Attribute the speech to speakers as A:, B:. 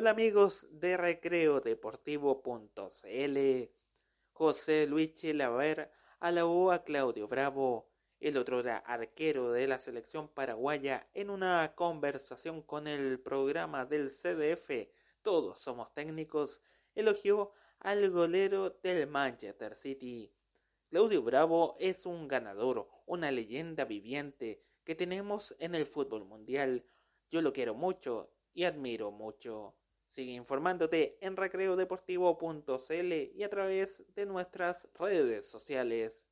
A: Hola amigos de Recreo Deportivo.cl. José Luis Chilaver alabó a Claudio Bravo, el otro arquero de la selección paraguaya, en una conversación con el programa del CDF Todos Somos Técnicos, elogió al golero del Manchester City. Claudio Bravo es un ganador, una leyenda viviente que tenemos en el fútbol mundial. Yo lo quiero mucho y admiro mucho. Sigue informándote en recreodeportivo.cl y a través de nuestras redes sociales.